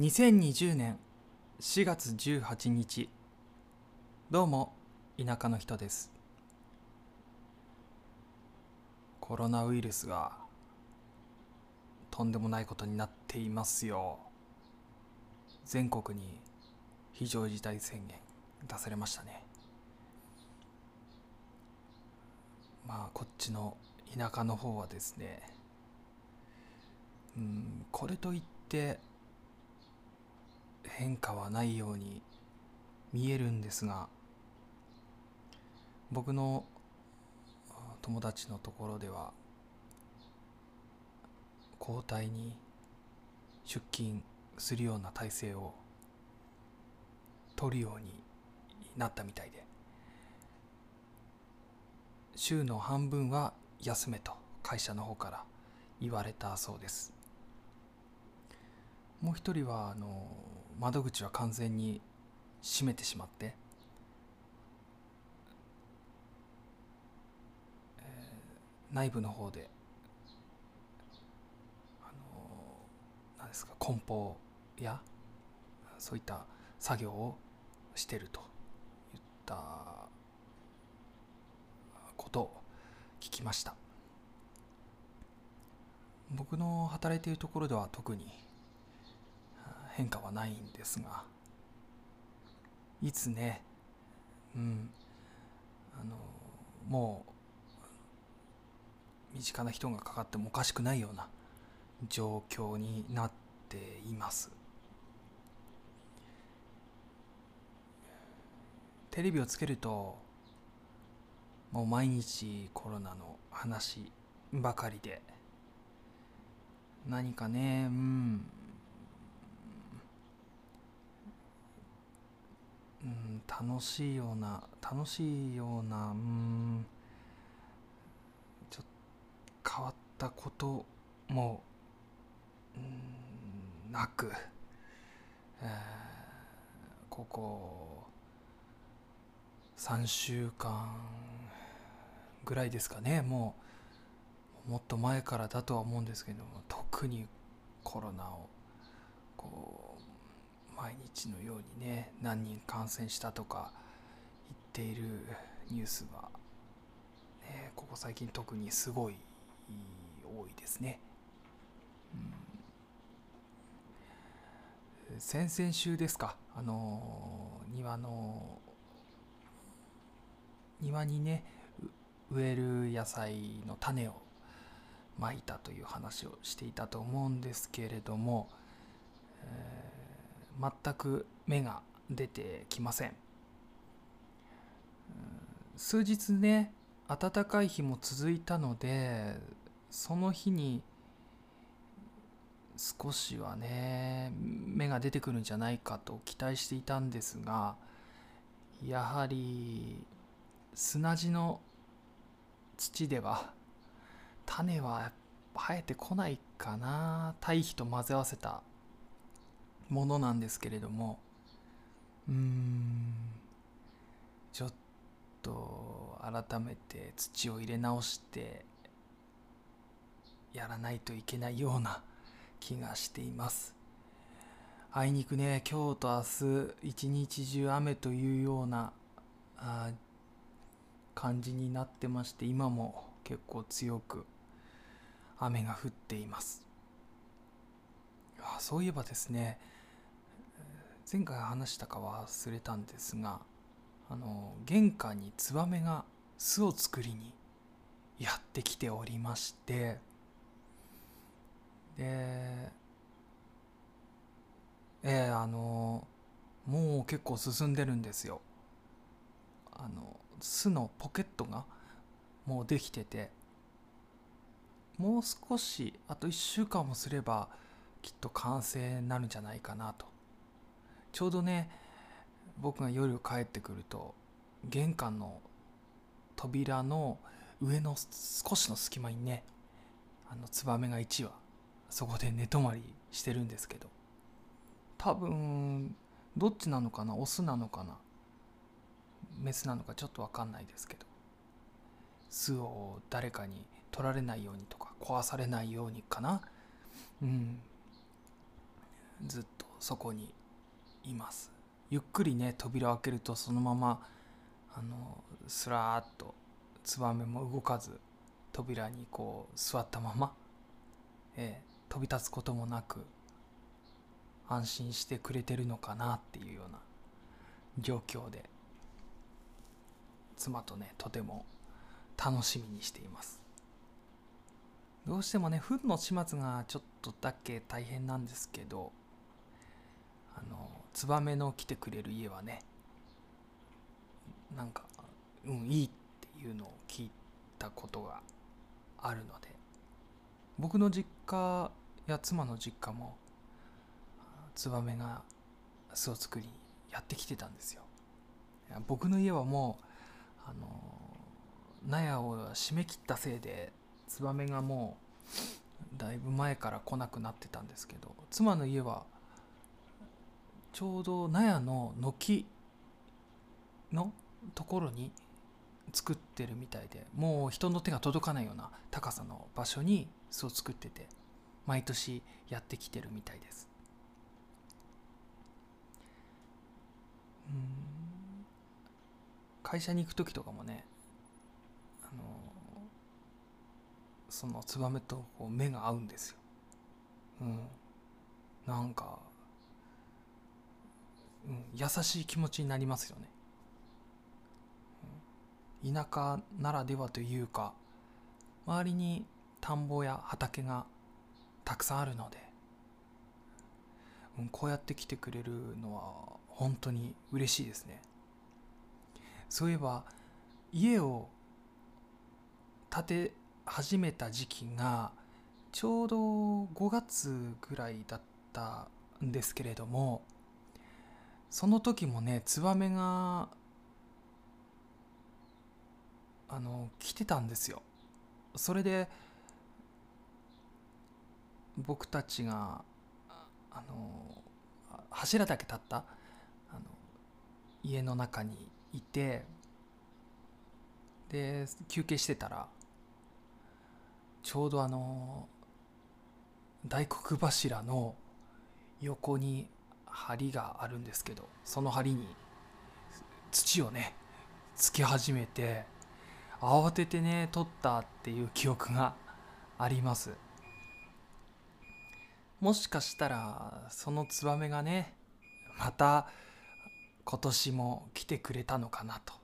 2020年4月18日。どうも田舎の人です。コロナウイルスがとんでもないことになっていますよ。全国に非常事態宣言出されましたね。まあこっちの田舎の方はですねうんこれといって変化はないように見えるんですが僕の友達のところでは交代に出勤するような体制を取るようになったみたいで週の半分は休めと会社の方から言われたそうです。もう一人はあの窓口は完全に閉めてしまって、えー、内部の方であの何ですか梱包やそういった作業をしてるといったことを聞きました。僕の働いているところでは特に変化はないんですがいつねうんあのもう身近な人がかかってもおかしくないような状況になっています。テレビをつけるともう毎日コロナの話ばかりで何かねうんうん、楽しいような楽しいようなうんちょっと変わったこともなく、えー、ここ3週間ぐらいですかね。もうもっと前からだとは思うんですけども特にコロナをこう毎日のようにね何人感染したとか言っているニュースが、ね、ここ最近特にすごい多いですね。うん、先々週ですかあの庭の庭にね植える野菜の種をまいたという話をしていたと思うんですけれども、えー全く芽が出てきません。数日ね暖かい日も続いたのでその日に少しはね芽が出てくるんじゃないかと期待していたんですがやはり砂地の土では種は生えてこないかな。堆肥と混ぜ合わせたものなんですけれどもうーんちょっと改めて土を入れ直してやらないといけないような気がしています。あいにくね今日と明日一日中雨というような感じになってまして今も結構強く雨が降っています。あそういえばですね前回話したか忘れたんですがあの玄関にツバメが巣を作りにやってきておりましてでえー、あのもう結構進んでるんですよ。あの巣のポケットがもうできててもう少しあと1週間もすればきっと完成になるんじゃないかなと。ちょうどね僕が夜帰ってくると玄関の扉の上の少しの隙間にねあのツバメが1羽そこで寝泊まりしてるんですけど多分どっちなのかなオスなのかなメスなのかちょっと分かんないですけど巣を誰かに取られないようにとか壊されないようにかなうんずっとそこにいます。ゆっくりね扉を開けるとそのままあのスラーっとツバメも動かず扉にこう座ったまま、えー、飛び立つこともなく安心してくれてるのかなっていうような状況で妻とねとても楽しみにしています。どうしてもね糞の始末がちょっとだけ大変なんですけどあのツバメの来てくれる家はねなんかうんいいっていうのを聞いたことがあるので僕の実家や妻の実家もツバメが巣を作りやってきてたんですよ。僕の家はもうあの納屋を締め切ったせいでツバメがもうだいぶ前から来なくなってたんですけど妻の家はちょうど納屋の軒のところに作ってるみたいでもう人の手が届かないような高さの場所に巣を作ってて毎年やってきてるみたいです。うん。会社に行く時とかもねあのそのツバメとこう目が合うんですよ。うん。なんか、優しい気持ちになりますよね。田舎ならではというか周りに田んぼや畑がたくさんあるので、うん、こうやって来てくれるのは本当に嬉しいですね。そういえば家を建て始めた時期がちょうど5月ぐらいだったんですけれどもその時もねツバメがあの来てたんですよ。それで僕たちがあの柱だけ立ったあの家の中にいてで休憩してたらちょうどあの大黒柱の横に梁があるんですけどその梁に土をねつき始めて慌ててね取ったっていう記憶があります。もしかしたらそのツバメがねまた今年も来てくれたのかなと。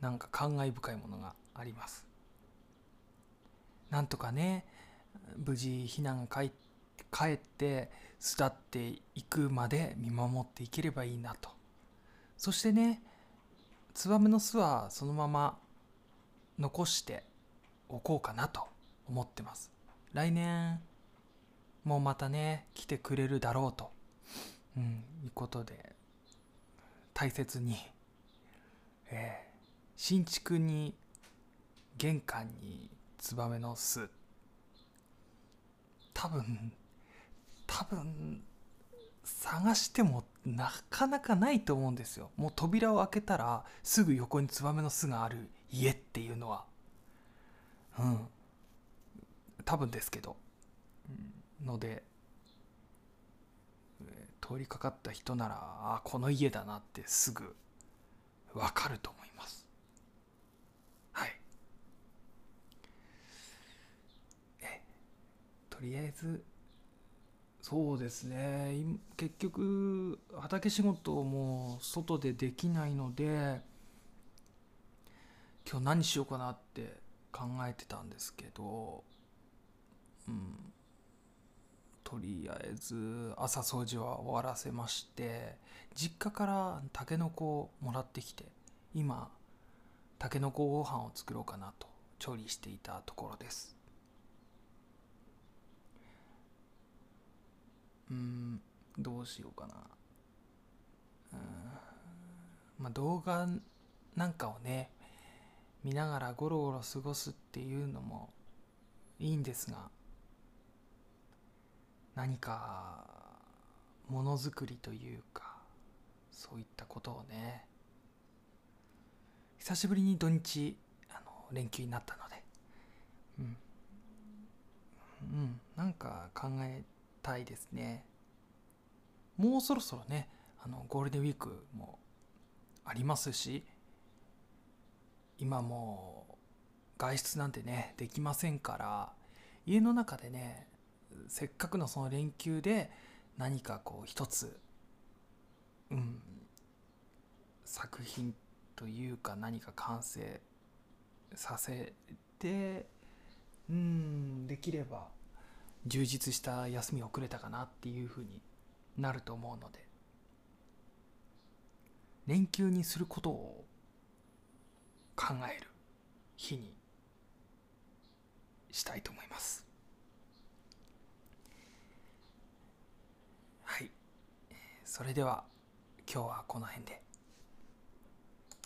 なんか感慨深いものがあります。なんとかね無事避難が帰って帰って巣立っていくまで見守っていければいいなと。そしてねツバメの巣はそのまま残しておこうかなと思ってます。来年もまたね来てくれるだろうと、うん、いうことで大切に、えー、新築に玄関にツバメの巣。多分分探してもなかなかないと思うんですよ。もう扉を開けたらすぐ横にツバメの巣がある家っていうのは。うん。多分ですけど、ので、通りかかった人ならあこの家だなってすぐわかると思います。はい。えとりあえずそうですね。結局畑仕事も外でできないので今日何しようかなって考えてたんですけどうん。とりあえず朝掃除は終わらせまして実家からたけのこをもらってきて今たけのこご飯を作ろうかなと調理していたところですうんどうしようかな。うん。まあ動画なんかをね見ながらゴロゴロ過ごすっていうのもいいんですが何かものづくりというかそういったことをね久しぶりに土日あの連休になったのでうん。うん。なんか考えたいですね。もうそろそろねあのゴールデンウィークもありますし今も外出なんてねできませんから家の中でねせっかくのその連休で何かこう一つうん作品というか何か完成させてうんできれば充実した休みをくれたかなっていうふうになると思うので。連休にすることを考える日にしたいと思います。はい。それでは今日はこの辺で。